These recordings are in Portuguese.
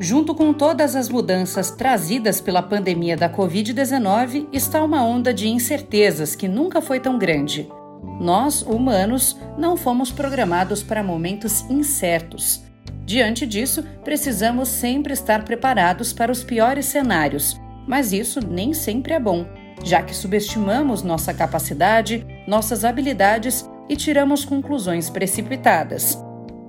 Junto com todas as mudanças trazidas pela pandemia da Covid-19, está uma onda de incertezas que nunca foi tão grande. Nós, humanos, não fomos programados para momentos incertos. Diante disso, precisamos sempre estar preparados para os piores cenários, mas isso nem sempre é bom, já que subestimamos nossa capacidade, nossas habilidades e tiramos conclusões precipitadas.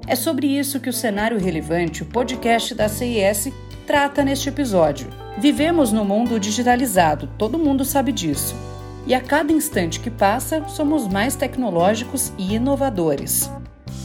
É sobre isso que o Cenário Relevante, o podcast da CIS, trata neste episódio. Vivemos no mundo digitalizado, todo mundo sabe disso. E a cada instante que passa, somos mais tecnológicos e inovadores.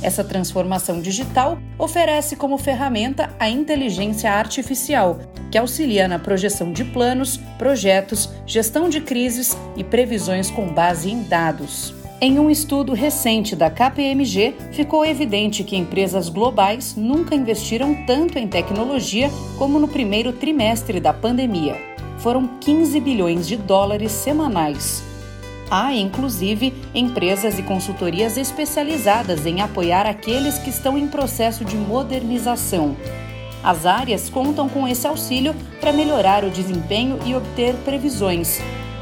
Essa transformação digital oferece como ferramenta a inteligência artificial, que auxilia na projeção de planos, projetos, gestão de crises e previsões com base em dados. Em um estudo recente da KPMG, ficou evidente que empresas globais nunca investiram tanto em tecnologia como no primeiro trimestre da pandemia. Foram 15 bilhões de dólares semanais. Há, inclusive, empresas e consultorias especializadas em apoiar aqueles que estão em processo de modernização. As áreas contam com esse auxílio para melhorar o desempenho e obter previsões.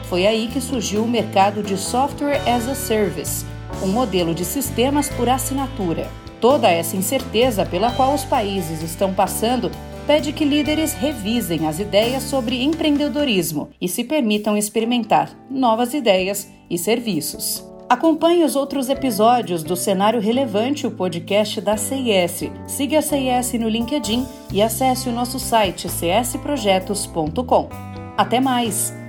Foi aí que surgiu o mercado de Software as a Service, um modelo de sistemas por assinatura. Toda essa incerteza pela qual os países estão passando pede que líderes revisem as ideias sobre empreendedorismo e se permitam experimentar novas ideias e serviços. Acompanhe os outros episódios do Cenário Relevante, o podcast da CIS. Siga a CIS no LinkedIn e acesse o nosso site csprojetos.com. Até mais!